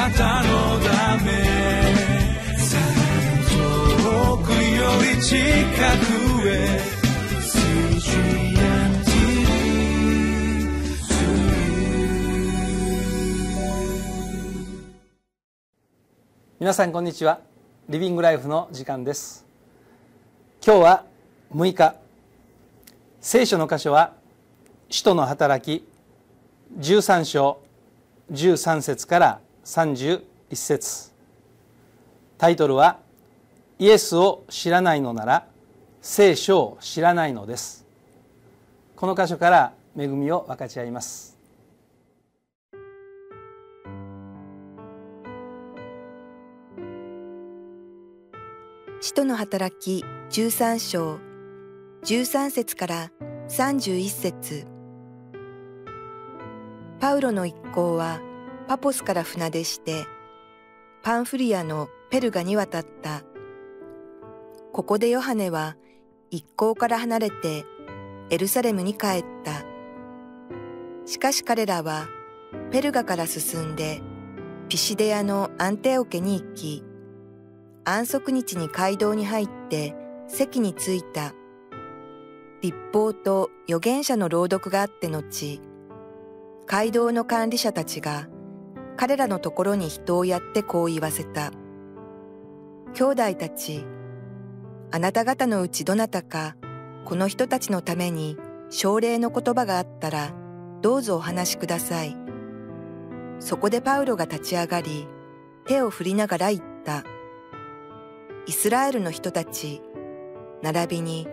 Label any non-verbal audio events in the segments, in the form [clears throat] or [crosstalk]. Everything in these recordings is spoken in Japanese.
なたのため遠くより近くへ皆さんこんにちは。リビングライフの時間です。今日は6日。聖書の箇所は使徒の働き13章13節から31節。タイトルはイエスを知らないのなら聖書を知らないのです。この箇所から恵みを分かち合います。使徒の働き13章。13節から31節。パウロの一行はパポスから船出してパンフリアのペルガに渡った。ここでヨハネは一行から離れてエルサレムに帰った。しかし彼らはペルガから進んでピシデアのアンテオ家に行き、安息日に街道に入って席に着いた。立法と預言者の朗読があって後、街道の管理者たちが彼らのところに人をやってこう言わせた。兄弟たち、あなた方のうちどなたかこの人たちのために奨励の言葉があったらどうぞお話しください。そこでパウロが立ち上がり手を振りながら言った。イスラエルの人たち、並びに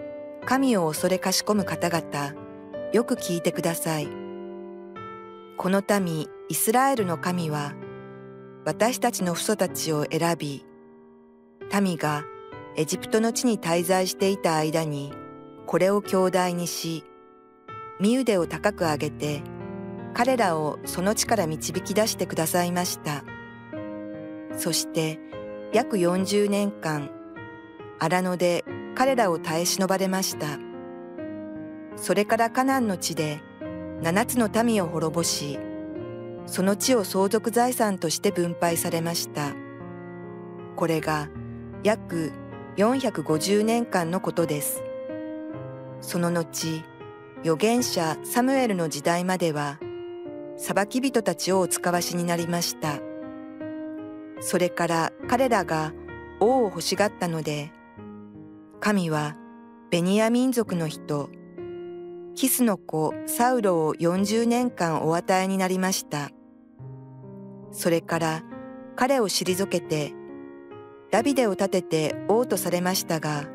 神を恐れかしこむ方々、よく聞いてください。この民、イスラエルの神は、私たちの父祖たちを選び、民がエジプトの地に滞在していた間に、これを兄弟にし、身腕を高く上げて、彼らをその地から導き出してくださいました。そして、約40年間、荒野で彼らを耐え忍ばれました。それからカナンの地で七つの民を滅ぼし、その地を相続財産として分配されました。これが約450年間のことです。その後、預言者サムエルの時代までは、裁き人たちをお使わしになりました。それから彼らが王を欲しがったので、神はベニヤ民族の人、キスの子サウロを40年間お与えになりました。それから彼を退けて、ダビデを立てて王とされましたが、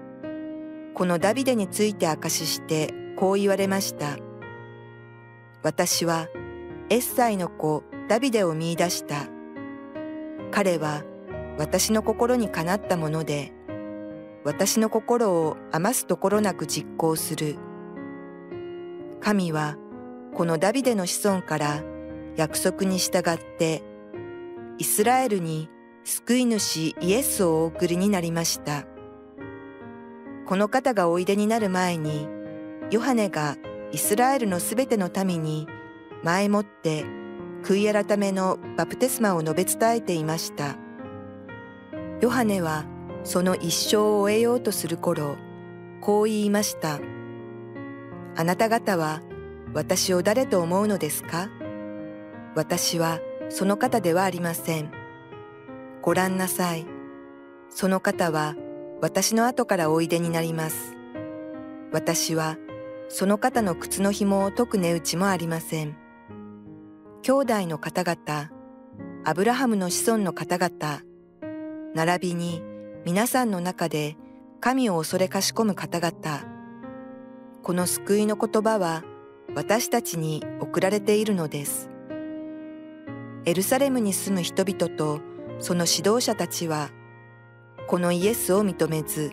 このダビデについて証ししてこう言われました。私はエッサイの子ダビデを見出した。彼は私の心にかなったもので、私の心を余すところなく実行する。神はこのダビデの子孫から約束に従ってイスラエルに救い主イエスをお送りになりました。この方がおいでになる前にヨハネがイスラエルのすべての民に前もって悔い改めのバプテスマを述べ伝えていました。ヨハネはその一生を終えようとする頃、こう言いました。あなた方は私を誰と思うのですか？私はその方ではありません。ご覧なさい。その方は私の後からおいでになります。私はその方の靴の紐を解く値打ちもありません。兄弟の方々、アブラハムの子孫の方々、並びに皆さんの中で神を恐れかしこむ方々、この救いの言葉は私たちに送られているのです。エルサレムに住む人々とその指導者たちは、このイエスを認めず、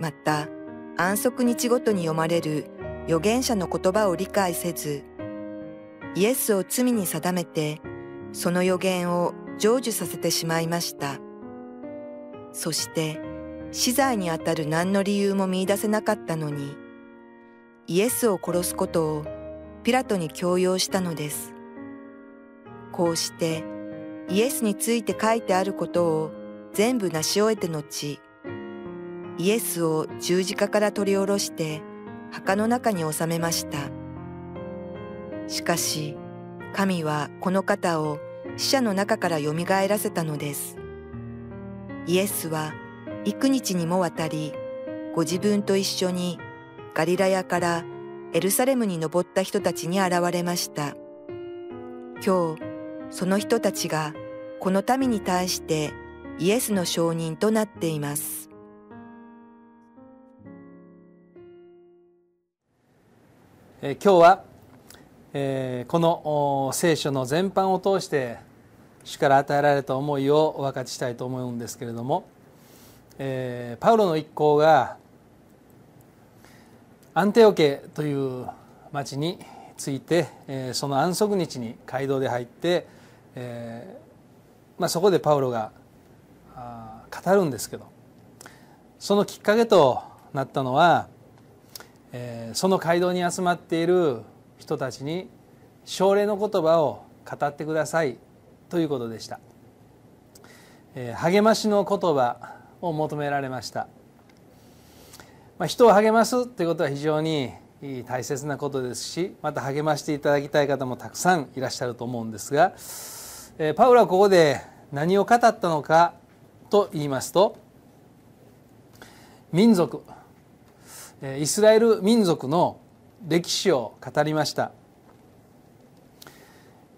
また安息日ごとに読まれる預言者の言葉を理解せず、イエスを罪に定めて、その予言を成就させてしまいました。そして、死罪にあたる何の理由も見出せなかったのに、イエスを殺すことをピラトに強要したのです。こうして、イエスについて書いてあることを全部成し終えて後、イエスを十字架から取り下ろして墓の中に収めました。しかし、神はこの方を死者の中から蘇らせたのです。イエスは幾日にもわたり、ご自分と一緒にガリラヤからエルサレムに登った人たちに現れました。今日、その人たちがこの民に対してイエスの証人となっています。え今日は、えー、この聖書の全般を通して主から与えられた思いをお分かちしたいと思うんですけれども、えー、パウロの一行がアンテオケという町について、その安息日に街道で入って、えーまあ、そこでパウロが語るんですけどそのきっかけとなったのはえその街道に集まっている人たちに奨励の言葉を語ってくださいということでした、え励ましの言葉を求められました、まあ、人を励ますということは非常に大切なことですしまた励ましていただきたい方もたくさんいらっしゃると思うんですが、えパウロはここで何を語ったのかと言いますと民族イスラエル民族の歴史を語りました。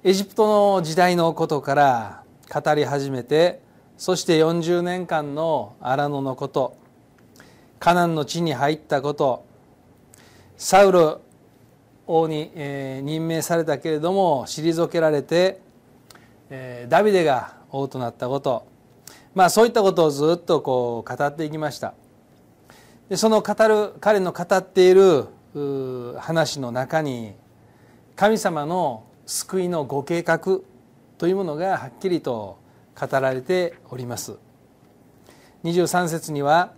エジプトの時代のことから語り始めてそして40年間の荒野のことカナンの地に入ったことサウル王に、え任命されたけれども退けられて、えダビデが王となったこと。まあそういったことをずっとこう語っていきました。でその語る彼の語っている話の中に神様の救いのご計画というものがはっきりと語られております。23節には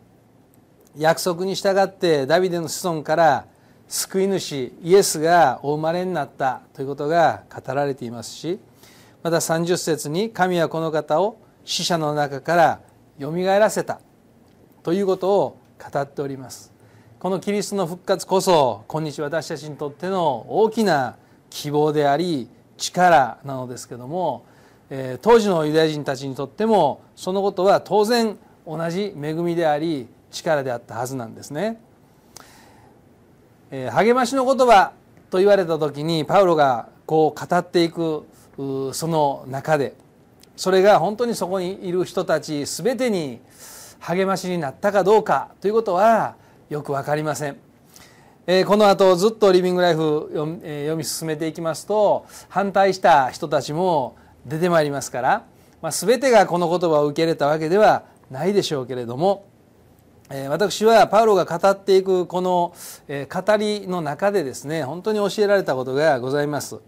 約束に従ってダビデの子孫から救い主イエスがお生まれになったということが語られていますしまた30節に神はこの方を死者の中からよみがえらせたということを語っております。このキリストの復活こそ今日私たちにとっての大きな希望であり力なのですけども、え、当時のユダヤ人たちにとってもそのことは当然同じ恵みであり力であったはずなんですね、え、励ましの言葉と言われた時にパウロがこう語っていくその中でそれが本当にそこにいる人たち全てに励ましになったかどうかということはよく分かりません。えこの後ずっとリビングライフ読,、み進めていきますと反対した人たちも出てまいりますから、ま、全てがこの言葉を受け入れたわけではないでしょうけれども、私はパウロが語っていくこの、語りの中でですね本当に教えられたことがございます。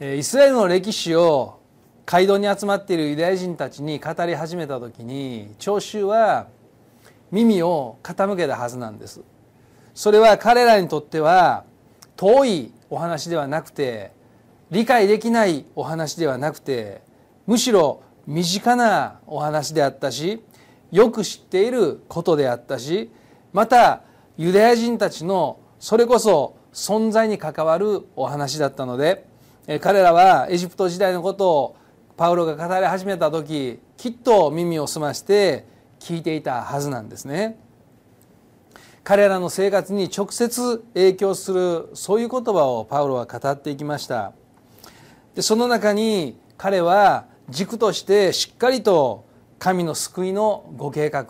イスラエルの歴史を街道に集まっているユダヤ人たちに語り始めた時に聴衆は耳を傾けたはずなんですそれは彼らにとっては遠いお話ではなくて理解できないお話ではなくてむしろ身近なお話であったしよく知っていることであったしまたユダヤ人たちのそれこそ存在に関わるお話だったので彼らはエジプト時代のことをパウロが語り始めた時きっと耳を澄まして聞いていたはずなんですね。彼らの生活に直接影響するそういう言葉をパウロは語っていきました。でその中に彼は軸としてしっかりと神の救いのご計画、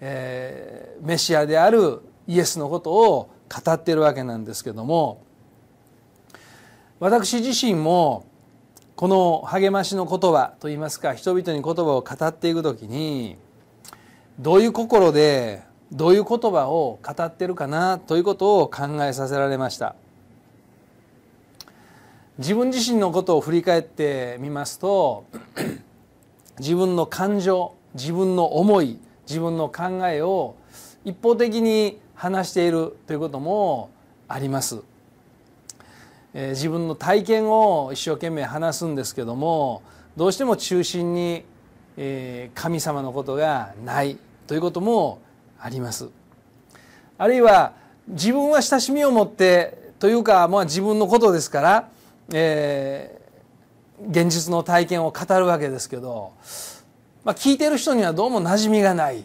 えー、メシアであるイエスのことを語っているわけなんですけども私自身もこの励ましの言葉といいますか人々に言葉を語っていく時にどういう心でどういう言葉を語ってるかなということを考えさせられました。自分自身のことを振り返ってみますと自分の感情自分の思い自分の考えを一方的に話しているということもありますえ自分の体験を一生懸命話すんですけどもどうしても中心に、え神様のことがないということもあります。あるいは自分は親しみを持ってというか、まあ、自分のことですから、え、現実の体験を語るわけですけど、まあ、聞いてる人にはどうも馴染みがない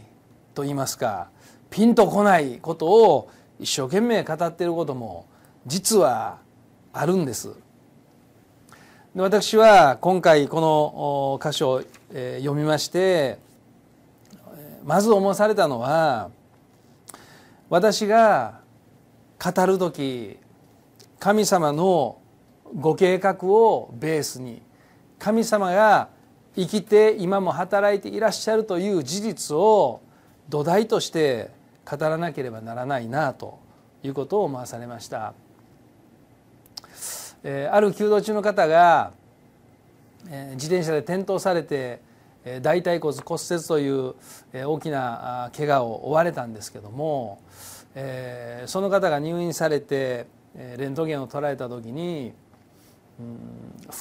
と言いますかピンとこないことを一生懸命語っていることも実はあるんです。で私は今回この箇所を読みましてまず思わされたのは私が語る時神様のご計画をベースに神様が生きて今も働いていらっしゃるという事実を土台として語らなければならないなということを思わされました。えある弓道中の方がえ自転車で転倒されてえ大腿骨骨折というえ大きな怪我を負われたんですけどもえその方が入院されてえレントゲンを捉えた時に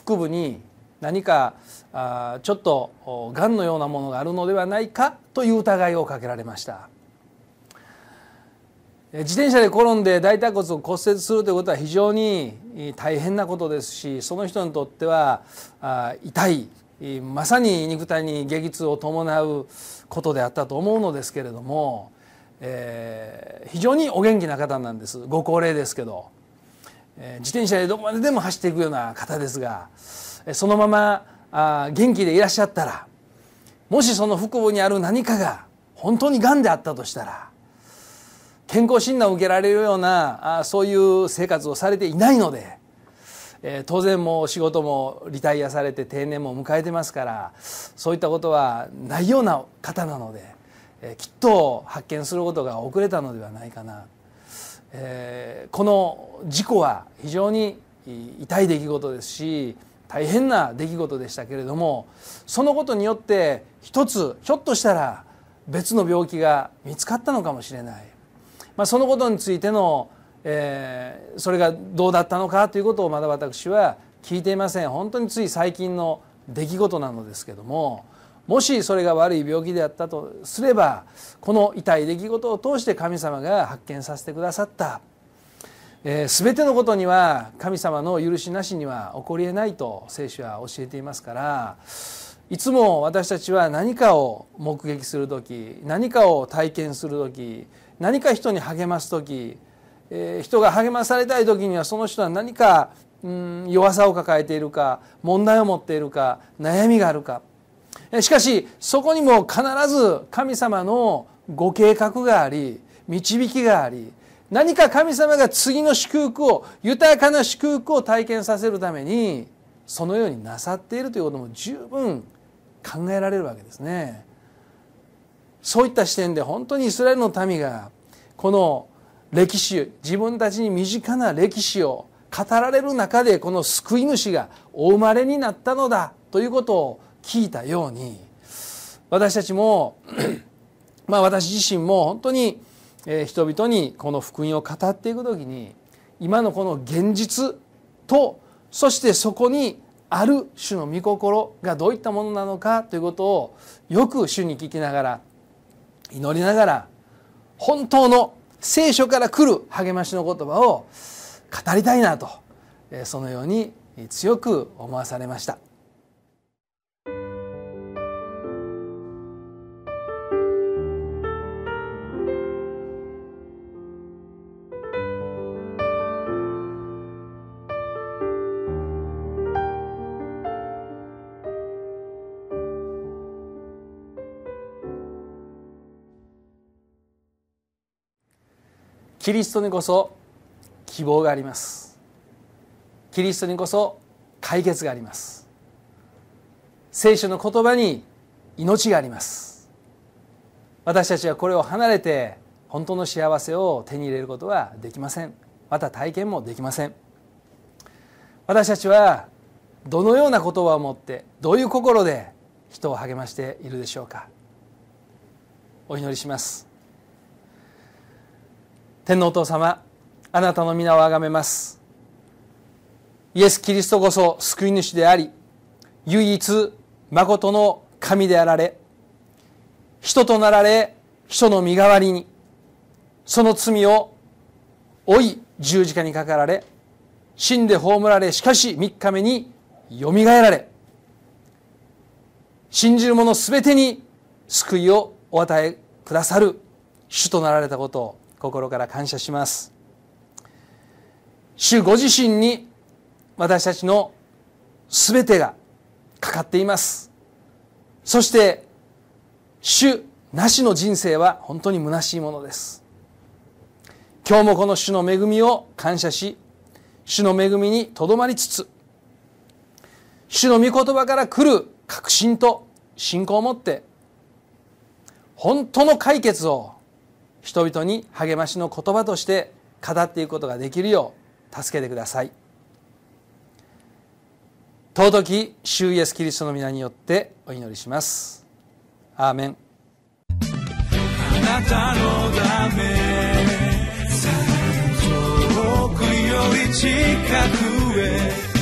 腹部に何かあちょっとがんのようなものがあるのではないかという疑いをかけられました。自転車で転んで大腿骨を骨折するということは非常に大変なことですしその人にとっては痛いまさに肉体に激痛を伴うことであったと思うのですけれども、えー、非常にお元気な方なんです。ご高齢ですけど、自転車でどこまででも走っていくような方ですがそのまま元気でいらっしゃったらもしその腹部にある何かが本当にがんであったとしたら健康診断を受けられるようなそういう生活をされていないので、当然もう仕事もリタイアされて定年も迎えてますからそういったことはないような方なので、きっと発見することが遅れたのではないかな、えー、この事故は非常に痛い出来事ですし大変な出来事でしたけれどもそのことによって一つひょっとしたら別の病気が見つかったのかもしれない。まあ、そのことについての、えー、それがどうだったのかということをまだ私は聞いていません。本当につい最近の出来事なのですけどももしそれが悪い病気であったとすればこの痛い出来事を通して神様が発見させてくださった、えー、全てのことには神様の許しなしには起こりえないと聖書は教えていますからいつも私たちは何かを目撃する時何かを体験する時何か人に励ます時、えー、人が励まされたい時にはその人は何かうん弱さを抱えているか問題を持っているか悩みがあるか。しかしそこにも必ず神様のご計画があり導きがあり何か神様が次の祝福を豊かな祝福を体験させるためにそのようになさっているということも十分考えられるわけですね。そういった視点で本当にイスラエルの民がこの歴史自分たちに身近な歴史を語られる中でこの救い主がお生まれになったのだということを聞いたように私たちも [clears throat] まあ私自身も本当に人々にこの福音を語っていく時に今のこの現実とそしてそこにある主の御心がどういったものなのかということをよく主に聞きながら祈りながら本当の聖書から来る励ましの言葉を語りたいなとそのように強く思わされました。キリストにこそ希望があります。キリストにこそ解決があります。聖書の言葉に命があります。私たちはこれを離れて本当の幸せを手に入れることはできません。また体験もできません。私たちはどのような言葉を持ってどういう心で人を励ましているでしょうか。お祈りします。天皇父様あなたの皆をあがめます。イエス・キリストこそ救い主であり唯一誠の神であられ人となられ人の身代わりにその罪を負い十字架にかかられ死んで葬られしかし三日目によみがえられ信じる者すべてに救いをお与えくださる主となられたことを心から感謝します。主ご自身に私たちのすべてがかかっています。そして主なしの人生は本当に虚しいものです。今日もこの主の恵みを感謝し主の恵みにとどまりつつ主の御言葉から来る確信と信仰を持って本当の解決を人々に励ましの言葉として語っていくことができるよう助けてください。尊き主イエスキリストの皆によってお祈りします。アーメン。あなたのため遠くより近くへ